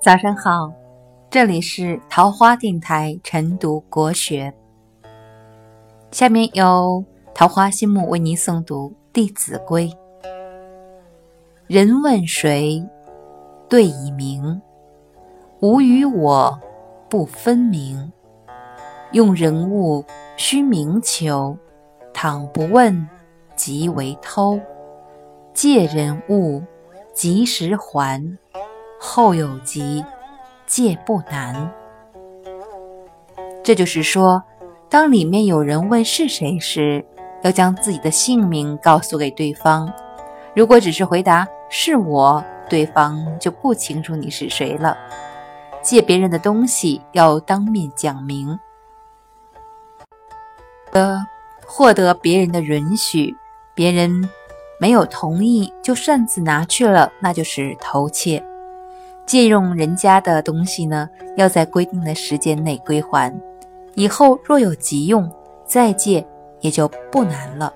早上好，这里是桃花电台晨读国学。下面由桃花心木为您诵读《弟子规》。人问谁，对以明。吾与我不分明。用人物须明求，倘不问，即为偷。借人物，及时还。后有急，借不难。这就是说，当里面有人问是谁时，要将自己的姓名告诉给对方。如果只是回答是我，对方就不清楚你是谁了。借别人的东西要当面讲明，呃，获得别人的允许，别人没有同意就擅自拿去了，那就是偷窃。借用人家的东西呢，要在规定的时间内归还。以后若有急用，再借也就不难了。